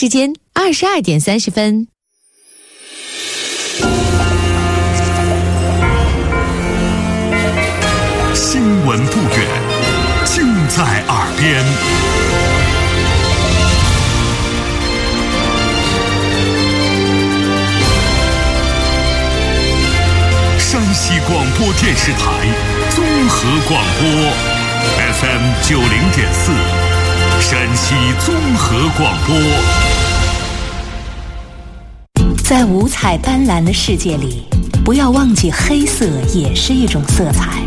时间二十二点三十分。新闻不远，尽在耳边。山西广播电视台综合广播，FM 九零点四，山西综合广播。在五彩斑斓的世界里，不要忘记黑色也是一种色彩。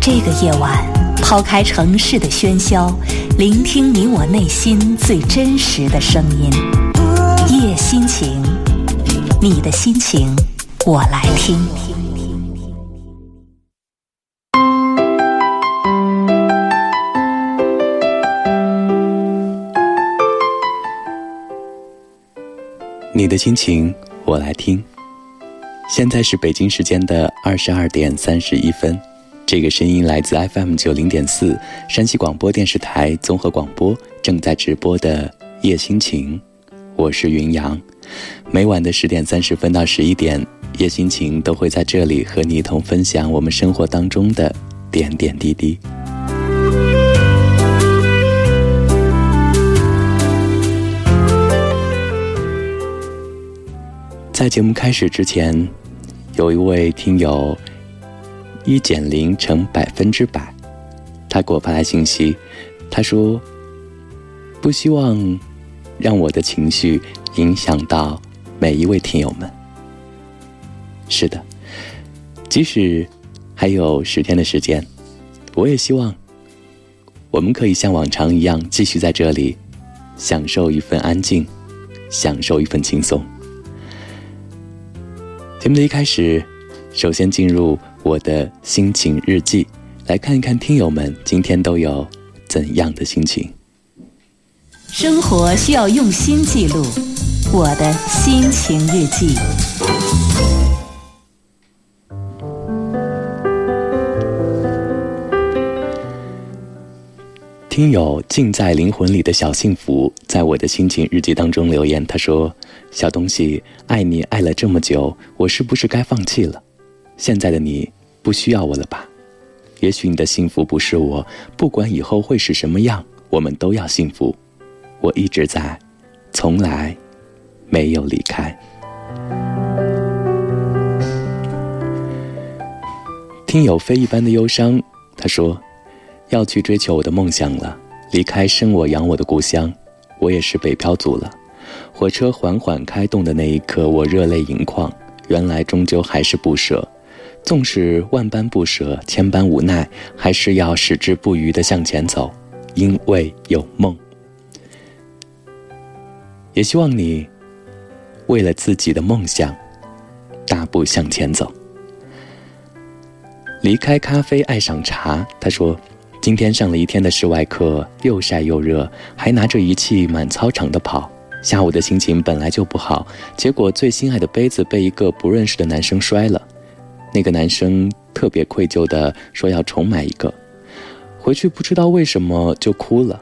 这个夜晚，抛开城市的喧嚣，聆听你我内心最真实的声音。夜心情，你的心情，我来听。你的心情，我来听。现在是北京时间的二十二点三十一分，这个声音来自 FM 九零点四山西广播电视台综合广播正在直播的夜心情，我是云阳。每晚的十点三十分到十一点，夜心情都会在这里和你一同分享我们生活当中的点点滴滴。在节目开始之前，有一位听友一减零乘百分之百，他给我发来信息，他说：“不希望让我的情绪影响到每一位听友们。”是的，即使还有十天的时间，我也希望我们可以像往常一样，继续在这里享受一份安静，享受一份轻松。节目的一开始，首先进入我的心情日记，来看一看听友们今天都有怎样的心情。生活需要用心记录，我的心情日记。听友尽在灵魂里的小幸福，在我的心情日记当中留言，他说：“小东西，爱你爱了这么久，我是不是该放弃了？现在的你不需要我了吧？也许你的幸福不是我，不管以后会是什么样，我们都要幸福。我一直在，从来没有离开。”听友非一般的忧伤，他说。要去追求我的梦想了，离开生我养我的故乡，我也是北漂族了。火车缓缓开动的那一刻，我热泪盈眶。原来终究还是不舍，纵使万般不舍，千般无奈，还是要矢志不渝地向前走，因为有梦。也希望你为了自己的梦想，大步向前走。离开咖啡，爱上茶。他说。今天上了一天的室外课，又晒又热，还拿着仪器满操场的跑。下午的心情本来就不好，结果最心爱的杯子被一个不认识的男生摔了。那个男生特别愧疚地说要重买一个。回去不知道为什么就哭了。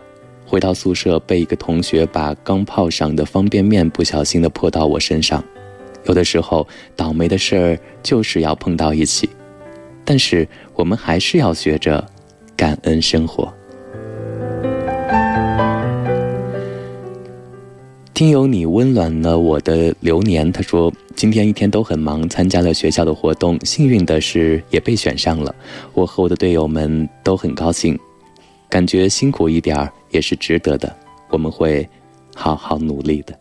回到宿舍，被一个同学把刚泡上的方便面不小心的泼到我身上。有的时候，倒霉的事儿就是要碰到一起，但是我们还是要学着。感恩生活。听友你温暖了我的流年。他说今天一天都很忙，参加了学校的活动，幸运的是也被选上了。我和我的队友们都很高兴，感觉辛苦一点儿也是值得的。我们会好好努力的。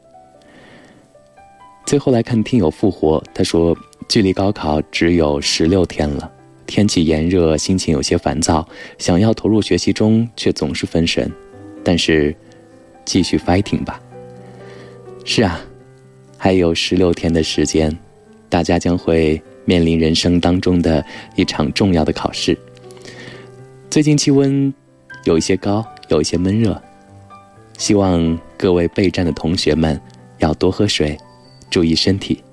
最后来看听友复活，他说距离高考只有十六天了。天气炎热，心情有些烦躁，想要投入学习中，却总是分神。但是，继续 fighting 吧。是啊，还有十六天的时间，大家将会面临人生当中的一场重要的考试。最近气温有一些高，有一些闷热，希望各位备战的同学们要多喝水，注意身体。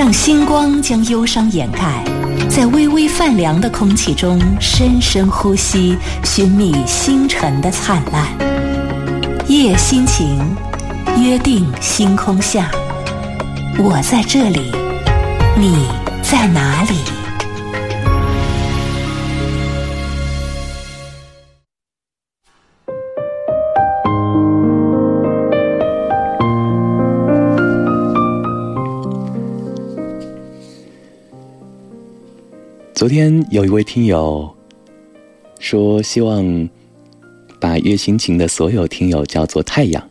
让星光将忧伤掩盖，在微微泛凉的空气中深深呼吸，寻觅星辰的灿烂。夜心情，约定星空下，我在这里，你在哪里？昨天有一位听友说，希望把月心情的所有听友叫做太阳，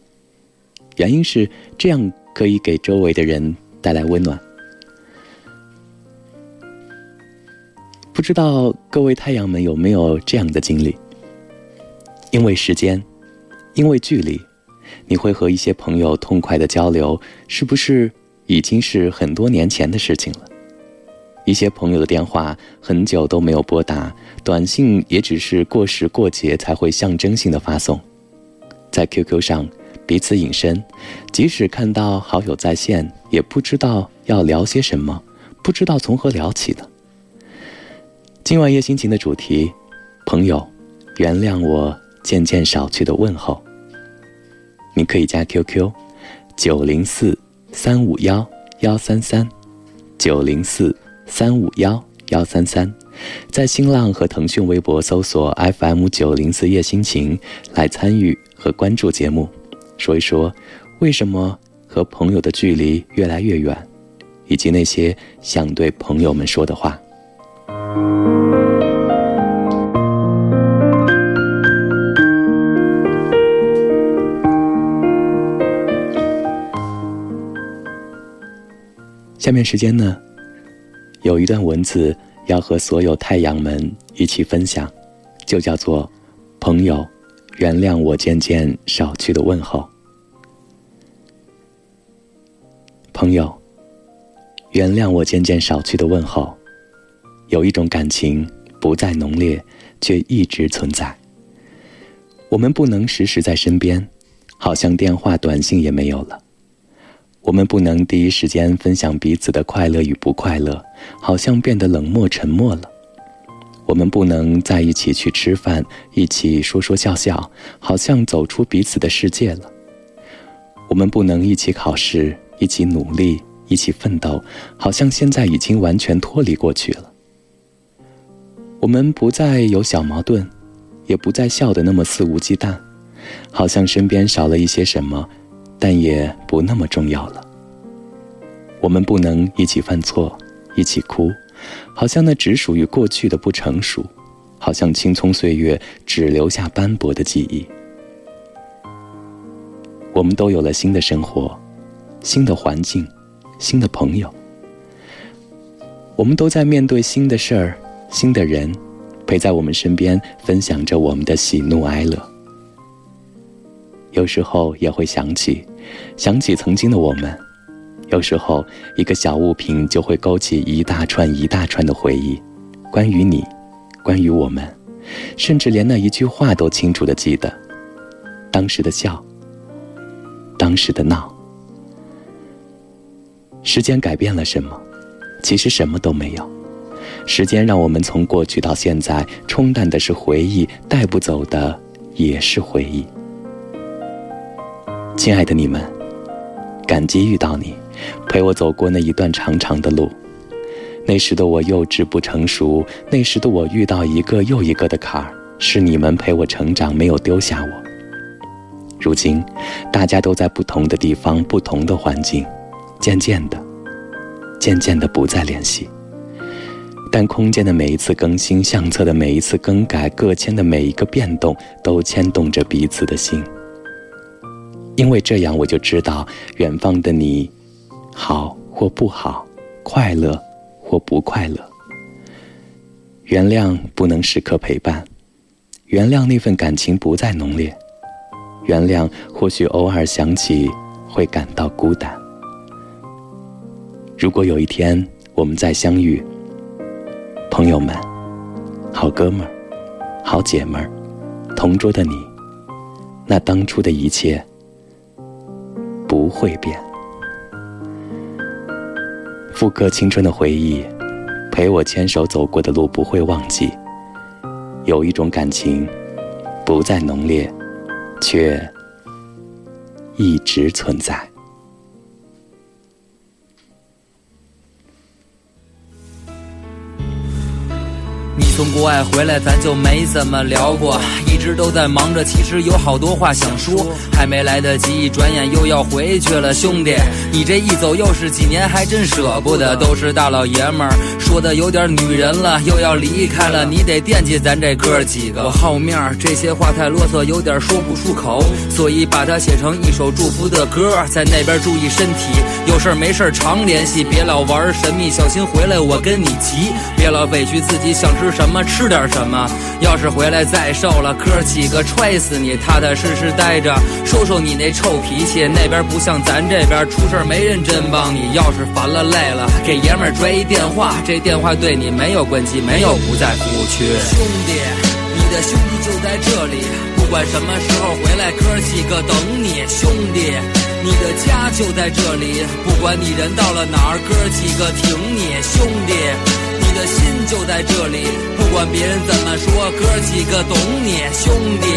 原因是这样可以给周围的人带来温暖。不知道各位太阳们有没有这样的经历？因为时间，因为距离，你会和一些朋友痛快的交流，是不是已经是很多年前的事情了？一些朋友的电话很久都没有拨打，短信也只是过时过节才会象征性的发送。在 QQ 上彼此隐身，即使看到好友在线，也不知道要聊些什么，不知道从何聊起的。今晚夜心情的主题，朋友，原谅我渐渐少去的问候。你可以加 QQ，九零四三五幺幺三三，九零四。三五幺幺三三，在新浪和腾讯微博搜索 FM 九零四夜心情来参与和关注节目，说一说为什么和朋友的距离越来越远，以及那些想对朋友们说的话。下面时间呢？有一段文字要和所有太阳们一起分享，就叫做“朋友，原谅我渐渐少去的问候。”朋友，原谅我渐渐少去的问候。有一种感情不再浓烈，却一直存在。我们不能时时在身边，好像电话、短信也没有了。我们不能第一时间分享彼此的快乐与不快乐，好像变得冷漠沉默了。我们不能在一起去吃饭，一起说说笑笑，好像走出彼此的世界了。我们不能一起考试，一起努力，一起奋斗，好像现在已经完全脱离过去了。我们不再有小矛盾，也不再笑得那么肆无忌惮，好像身边少了一些什么。但也不那么重要了。我们不能一起犯错，一起哭，好像那只属于过去的不成熟，好像青葱岁月只留下斑驳的记忆。我们都有了新的生活，新的环境，新的朋友。我们都在面对新的事儿，新的人，陪在我们身边，分享着我们的喜怒哀乐。有时候也会想起，想起曾经的我们。有时候一个小物品就会勾起一大串一大串的回忆，关于你，关于我们，甚至连那一句话都清楚的记得。当时的笑，当时的闹。时间改变了什么？其实什么都没有。时间让我们从过去到现在，冲淡的是回忆，带不走的也是回忆。亲爱的你们，感激遇到你，陪我走过那一段长长的路。那时的我幼稚不成熟，那时的我遇到一个又一个的坎儿，是你们陪我成长，没有丢下我。如今，大家都在不同的地方，不同的环境，渐渐的，渐渐的不再联系。但空间的每一次更新，相册的每一次更改，个签的每一个变动，都牵动着彼此的心。因为这样，我就知道远方的你，好或不好，快乐或不快乐。原谅不能时刻陪伴，原谅那份感情不再浓烈，原谅或许偶尔想起会感到孤单。如果有一天我们再相遇，朋友们，好哥们儿，好姐们儿，同桌的你，那当初的一切。不会变。复刻青春的回忆，陪我牵手走过的路不会忘记。有一种感情，不再浓烈，却一直存在。你从国外回来，咱就没怎么聊过，一直都在忙着，其实有好多话想说，还没来得及，转眼又要回去了。兄弟，你这一走又是几年，还真舍不得。都是大老爷们儿，说的有点女人了，又要离开了，你得惦记咱这哥几个。我好面儿，这些话太啰嗦，有点说不出口，所以把它写成一首祝福的歌。在那边注意身体，有事儿没事儿常联系，别老玩神秘，小心回来我跟你急。别老委屈自己，想吃什么。吃点什么？要是回来再瘦了，哥几个踹死你！踏踏实实待着，说说你那臭脾气。那边不像咱这边，出事没人真帮你。要是烦了累了，给爷们儿拽一电话，这电话对你没有关机，没有不在服务区。兄弟，你的兄弟就在这里，不管什么时候回来，哥几个等你。兄弟，你的家就在这里，不管你人到了哪儿，哥几个挺你。兄弟。的心就在这里，不管别人怎么说，哥几个懂你，兄弟，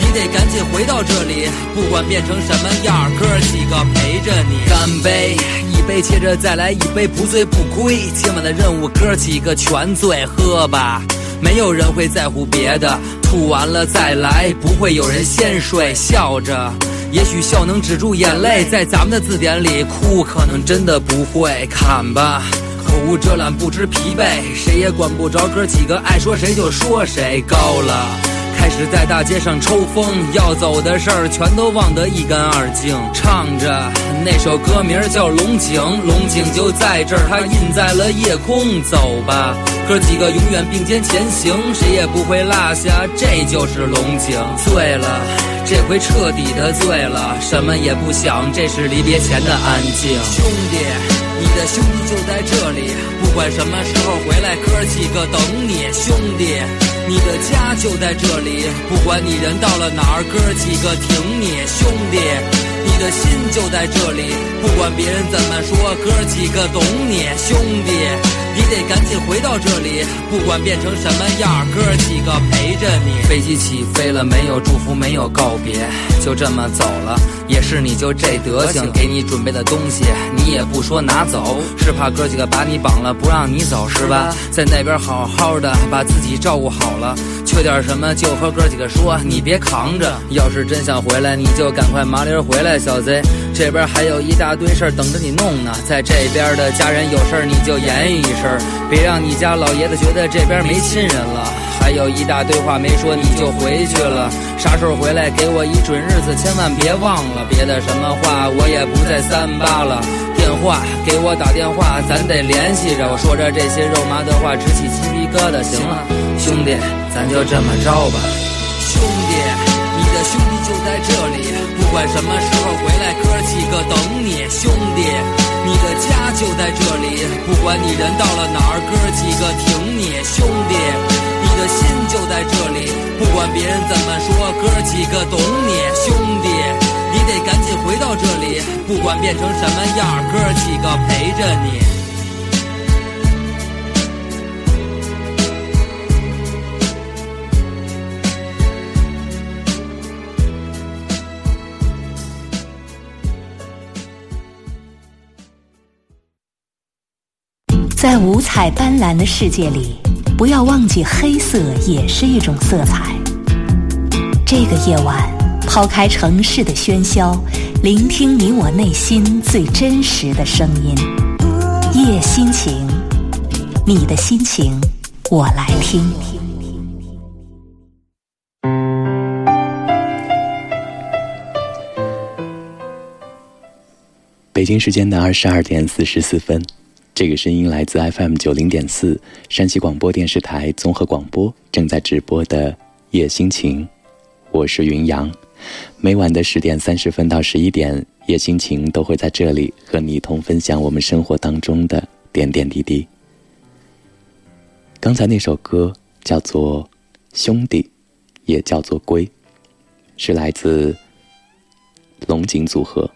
你得赶紧回到这里，不管变成什么样，哥几个陪着你。干杯，一杯接着再来一杯，不醉不归。今晚的任务，哥几个全醉，喝吧，没有人会在乎别的，吐完了再来，不会有人先睡。笑着，也许笑能止住眼泪，在咱们的字典里，哭可能真的不会。看吧。口无遮拦，不知疲惫，谁也管不着。哥几个爱说谁就说谁高了，开始在大街上抽风，要走的事儿全都忘得一干二净。唱着那首歌名叫《龙井》，龙井就在这儿，它印在了夜空。走吧，哥几个永远并肩前行，谁也不会落下。这就是龙井。醉了，这回彻底的醉了，什么也不想，这是离别前的安静。兄弟。你的兄弟就在这里，不管什么时候回来，哥几个等你。兄弟，你的家就在这里，不管你人到了哪儿，哥几个挺你。兄弟，你的心就在这里，不管别人怎么说，哥几个懂你。兄弟，你得赶紧回到这里，不管变成什么样，哥几个陪着你。飞机起飞了，没有祝福，没有告别，就这么走了。也是你就这德行，给你准备的东西你也不说拿走，是怕哥几个把你绑了不让你走是吧？在那边好好的把自己照顾好了，缺点什么就和哥几个说，你别扛着。要是真想回来，你就赶快麻利回来，小贼。这边还有一大堆事儿等着你弄呢。在这边的家人有事儿你就言语一声，别让你家老爷子觉得这边没亲人了。还有一大堆话没说，你就回去了。啥时候回来给我一准日子，千万别忘了。别的什么话我也不再三八了。电话给我打电话，咱得联系着。我说着这些肉麻的话，直起鸡皮疙瘩。行了，兄弟，咱就这么着吧。兄弟，你的兄弟就在这里，不管什么时候回来，哥几个等你。兄弟，你的家就在这里，不管你人到了哪儿，哥几个挺你。兄弟。你的心就在这里，不管别人怎么说，哥几个懂你，兄弟，你得赶紧回到这里，不管变成什么样，哥几个陪着你。在五彩斑斓的世界里。不要忘记，黑色也是一种色彩。这个夜晚，抛开城市的喧嚣，聆听你我内心最真实的声音。夜心情，你的心情，我来听。北京时间的二十二点四十四分。这个声音来自 FM 九零点四山西广播电视台综合广播正在直播的夜心情，我是云阳。每晚的十点三十分到十一点，夜心情都会在这里和你一同分享我们生活当中的点点滴滴。刚才那首歌叫做《兄弟》，也叫做《归》，是来自龙井组合。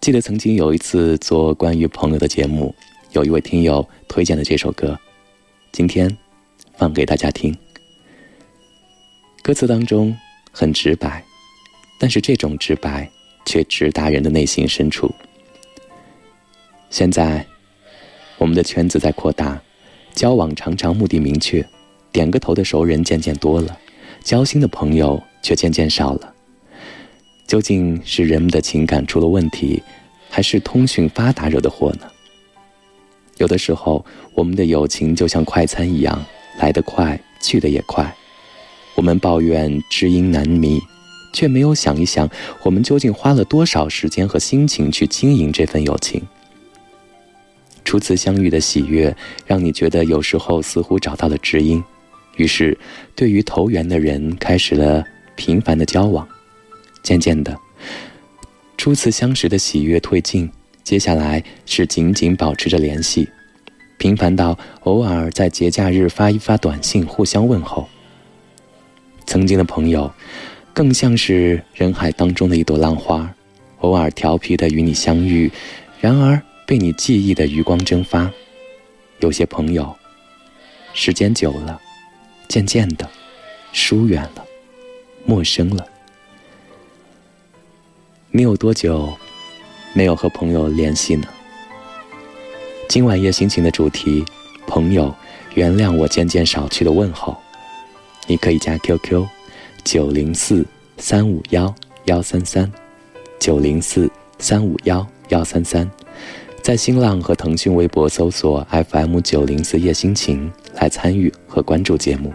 记得曾经有一次做关于朋友的节目，有一位听友推荐了这首歌，今天放给大家听。歌词当中很直白，但是这种直白却直达人的内心深处。现在，我们的圈子在扩大，交往常常目的明确，点个头的熟人渐渐多了，交心的朋友却渐渐少了。究竟是人们的情感出了问题，还是通讯发达惹的祸呢？有的时候，我们的友情就像快餐一样，来得快，去得也快。我们抱怨知音难觅，却没有想一想，我们究竟花了多少时间和心情去经营这份友情。初次相遇的喜悦，让你觉得有时候似乎找到了知音，于是，对于投缘的人开始了频繁的交往。渐渐的，初次相识的喜悦褪尽，接下来是紧紧保持着联系，频繁到偶尔在节假日发一发短信互相问候。曾经的朋友，更像是人海当中的一朵浪花，偶尔调皮的与你相遇，然而。被你记忆的余光蒸发，有些朋友，时间久了，渐渐的疏远了，陌生了。你有多久没有和朋友联系呢？今晚夜心情的主题，朋友，原谅我渐渐少去的问候。你可以加 QQ，九零四三五幺幺三三，九零四三五幺幺三三。在新浪和腾讯微博搜索 FM 九零四夜心情来参与和关注节目，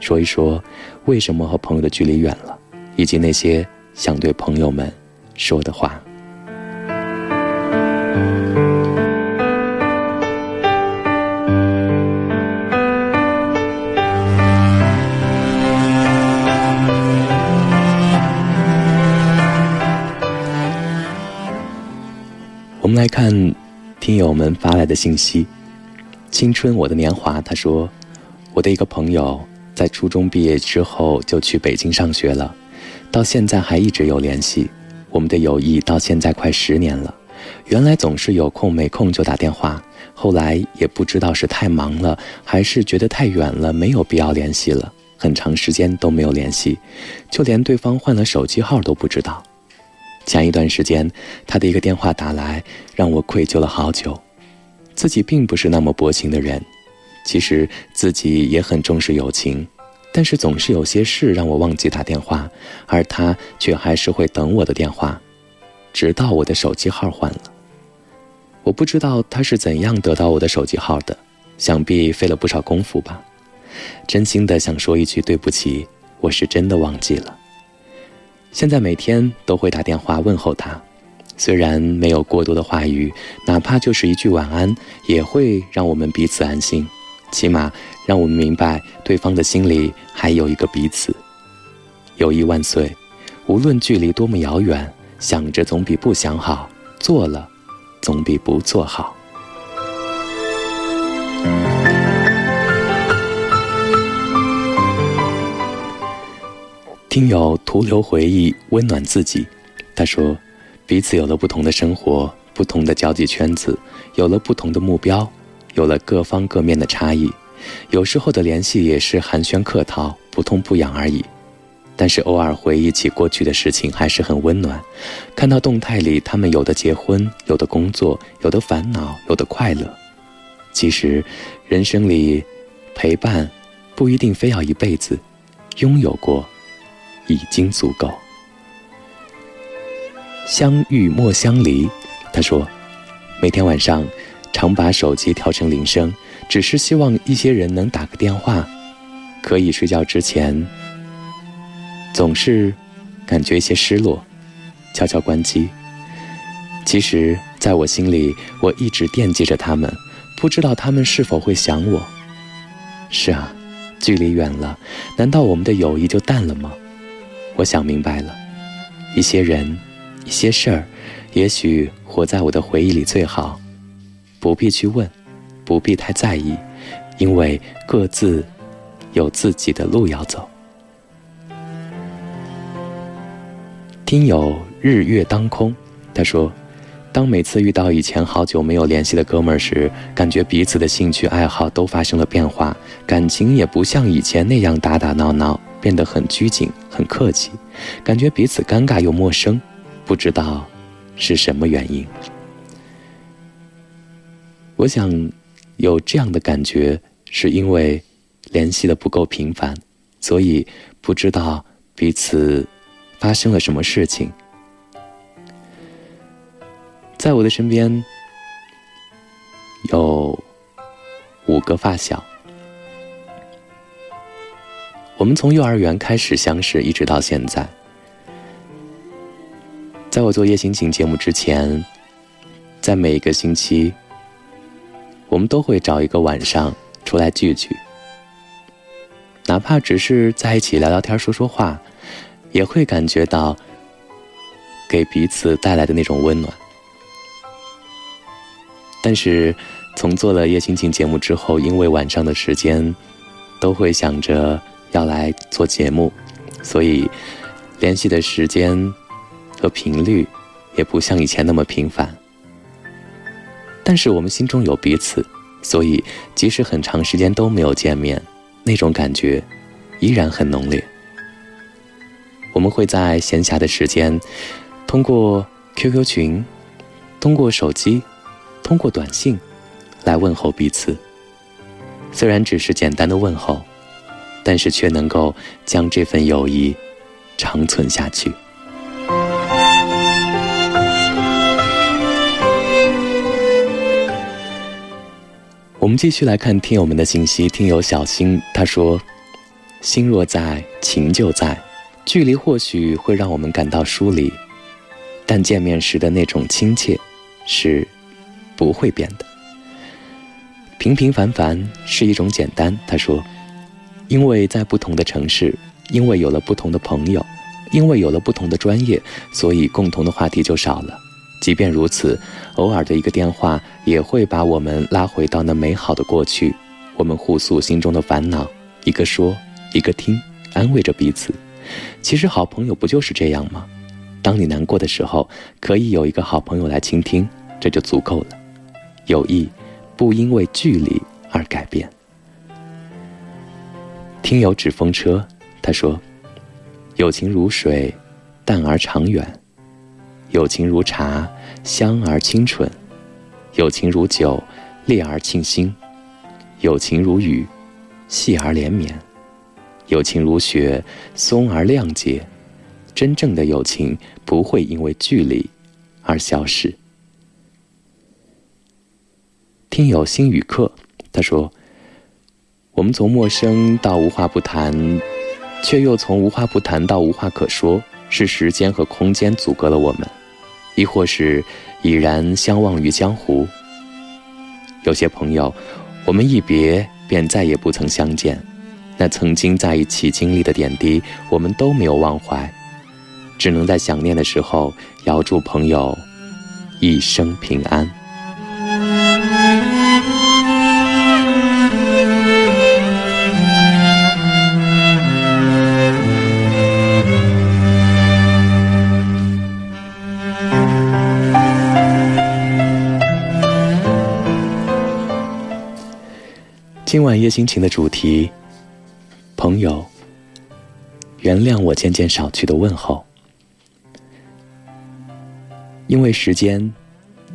说一说为什么和朋友的距离远了，以及那些想对朋友们说的话。我们来看。听友们发来的信息：“青春我的年华。”他说：“我的一个朋友在初中毕业之后就去北京上学了，到现在还一直有联系。我们的友谊到现在快十年了。原来总是有空没空就打电话，后来也不知道是太忙了，还是觉得太远了，没有必要联系了。很长时间都没有联系，就连对方换了手机号都不知道。”前一段时间，他的一个电话打来，让我愧疚了好久。自己并不是那么薄情的人，其实自己也很重视友情，但是总是有些事让我忘记打电话，而他却还是会等我的电话，直到我的手机号换了。我不知道他是怎样得到我的手机号的，想必费了不少功夫吧。真心的想说一句对不起，我是真的忘记了。现在每天都会打电话问候他，虽然没有过多的话语，哪怕就是一句晚安，也会让我们彼此安心，起码让我们明白对方的心里还有一个彼此。友谊万岁，无论距离多么遥远，想着总比不想好，做了总比不做好。听友徒留回忆，温暖自己。他说：“彼此有了不同的生活，不同的交际圈子，有了不同的目标，有了各方各面的差异。有时候的联系也是寒暄客套，不痛不痒而已。但是偶尔回忆起过去的事情，还是很温暖。看到动态里，他们有的结婚，有的工作，有的烦恼，有的快乐。其实，人生里，陪伴不一定非要一辈子，拥有过。”已经足够。相遇莫相离，他说，每天晚上常把手机调成铃声，只是希望一些人能打个电话。可以睡觉之前，总是感觉一些失落，悄悄关机。其实，在我心里，我一直惦记着他们，不知道他们是否会想我。是啊，距离远了，难道我们的友谊就淡了吗？我想明白了，一些人，一些事儿，也许活在我的回忆里最好，不必去问，不必太在意，因为各自有自己的路要走。听友日月当空，他说：“当每次遇到以前好久没有联系的哥们儿时，感觉彼此的兴趣爱好都发生了变化，感情也不像以前那样打打闹闹，变得很拘谨、很客气，感觉彼此尴尬又陌生，不知道是什么原因。我想，有这样的感觉，是因为联系的不够频繁，所以不知道彼此发生了什么事情。在我的身边有五个发小，我们从幼儿园开始相识，一直到现在。在我做夜心情节目之前，在每一个星期，我们都会找一个晚上出来聚聚，哪怕只是在一起聊聊天、说说话，也会感觉到给彼此带来的那种温暖。但是，从做了夜心情节目之后，因为晚上的时间都会想着要来做节目，所以联系的时间和频率也不像以前那么频繁。但是我们心中有彼此，所以即使很长时间都没有见面，那种感觉依然很浓烈。我们会在闲暇的时间，通过 QQ 群，通过手机。通过短信来问候彼此，虽然只是简单的问候，但是却能够将这份友谊长存下去。我们继续来看听友们的信息。听友小新他说：“心若在，情就在，距离或许会让我们感到疏离，但见面时的那种亲切是。”不会变的。平平凡凡是一种简单。他说：“因为在不同的城市，因为有了不同的朋友，因为有了不同的专业，所以共同的话题就少了。即便如此，偶尔的一个电话也会把我们拉回到那美好的过去。我们互诉心中的烦恼，一个说，一个听，安慰着彼此。其实好朋友不就是这样吗？当你难过的时候，可以有一个好朋友来倾听，这就足够了。”友谊不因为距离而改变。听友纸风车，他说：“友情如水，淡而长远；友情如茶，香而清纯；友情如酒，烈而沁心；友情如雨，细而连绵；友情如雪，松而亮洁。真正的友情不会因为距离而消失。”听友心语课，他说：“我们从陌生到无话不谈，却又从无话不谈到无话可说，是时间和空间阻隔了我们，亦或是已然相忘于江湖？有些朋友，我们一别便再也不曾相见，那曾经在一起经历的点滴，我们都没有忘怀，只能在想念的时候，遥祝朋友一生平安。”今晚夜心情的主题，朋友，原谅我渐渐少去的问候，因为时间，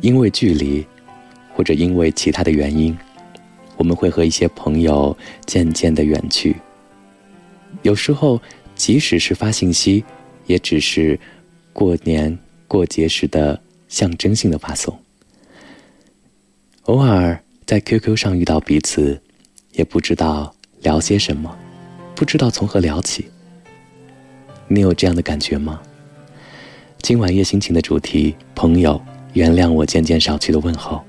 因为距离，或者因为其他的原因，我们会和一些朋友渐渐的远去。有时候，即使是发信息，也只是过年过节时的象征性的发送。偶尔在 QQ 上遇到彼此。也不知道聊些什么，不知道从何聊起。你有这样的感觉吗？今晚夜心情的主题，朋友，原谅我渐渐少去的问候。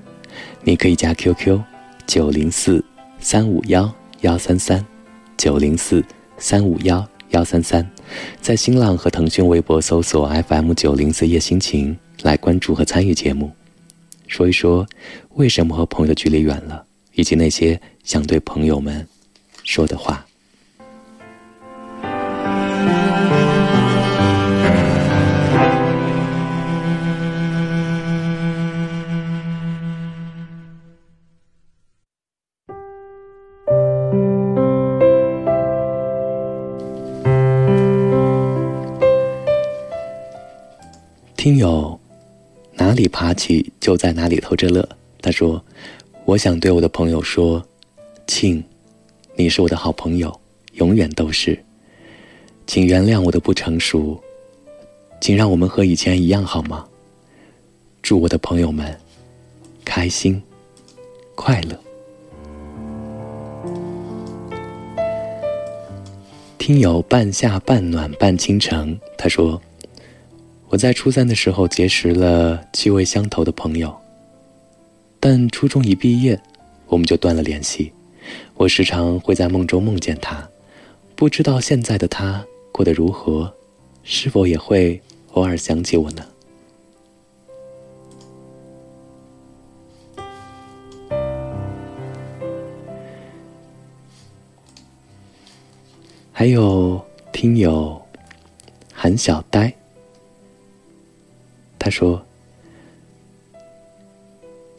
你可以加 QQ 九零四三五幺幺三三九零四三五幺幺三三，在新浪和腾讯微博搜索 FM 九零四夜心情来关注和参与节目，说一说为什么和朋友的距离远了。以及那些想对朋友们说的话。听友哪里爬起就在哪里偷着乐。他说我想对我的朋友说，庆，你是我的好朋友，永远都是。请原谅我的不成熟，请让我们和以前一样好吗？祝我的朋友们开心快乐。”听友半夏半暖半倾城，他说：“我在初三的时候结识了气味相投的朋友，但初中一毕业，我们就断了联系。我时常会在梦中梦见他，不知道现在的他过得如何，是否也会偶尔想起我呢？”还有听友韩小呆，他说：“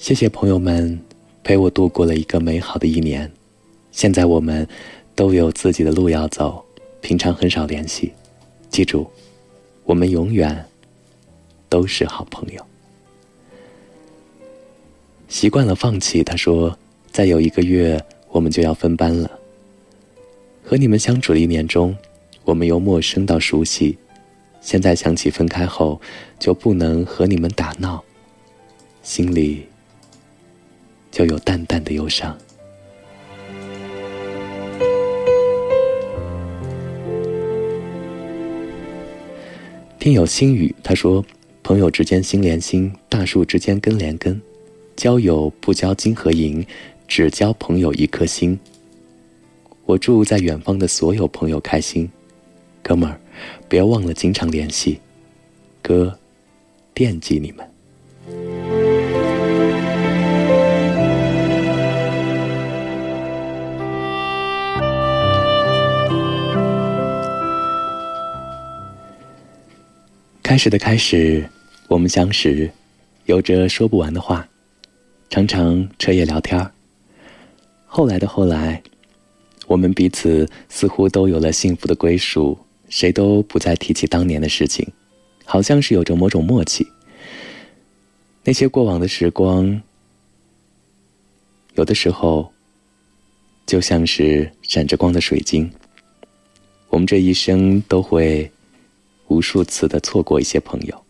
谢谢朋友们陪我度过了一个美好的一年，现在我们都有自己的路要走，平常很少联系，记住，我们永远都是好朋友。”习惯了放弃，他说：“再有一个月，我们就要分班了。”和你们相处的一年中，我们由陌生到熟悉，现在想起分开后就不能和你们打闹，心里就有淡淡的忧伤。听友心语他说：“朋友之间心连心，大树之间根连根，交友不交金和银，只交朋友一颗心。”我祝在远方的所有朋友开心，哥们儿，别忘了经常联系，哥，惦记你们。开始的开始，我们相识，有着说不完的话，常常彻夜聊天。后来的后来。我们彼此似乎都有了幸福的归属，谁都不再提起当年的事情，好像是有着某种默契。那些过往的时光，有的时候就像是闪着光的水晶。我们这一生都会无数次的错过一些朋友，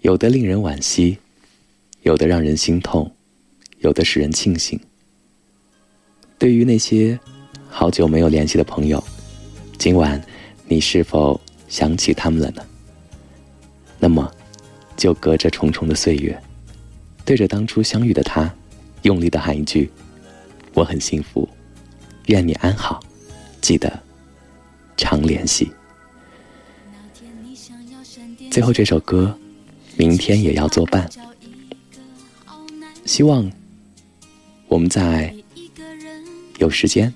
有的令人惋惜，有的让人心痛，有的使人庆幸。对于那些好久没有联系的朋友，今晚你是否想起他们了呢？那么，就隔着重重的岁月，对着当初相遇的他，用力的喊一句：“我很幸福，愿你安好，记得常联系。”最后这首歌，明天也要作伴。希望我们在。有时间、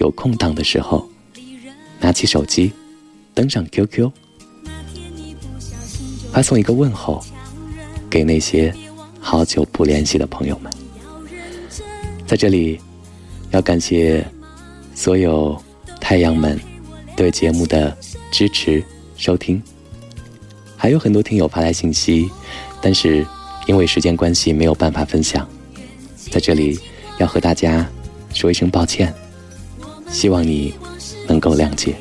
有空档的时候，拿起手机，登上 QQ，发送一个问候，给那些好久不联系的朋友们。在这里，要感谢所有太阳们对节目的支持、收听。还有很多听友发来信息，但是因为时间关系没有办法分享。在这里，要和大家。说一声抱歉，希望你能够谅解。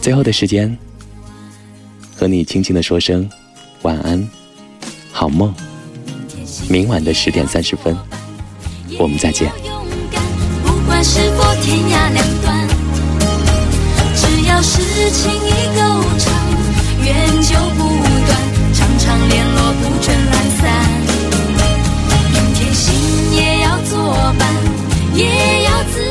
最后的时间，和你轻轻的说声晚安，好梦。明晚的十点三十分，我们再见。不管是否天涯两端，只要是情。缘就不断，常常联络不准，懒散，天心也要作伴，也要自。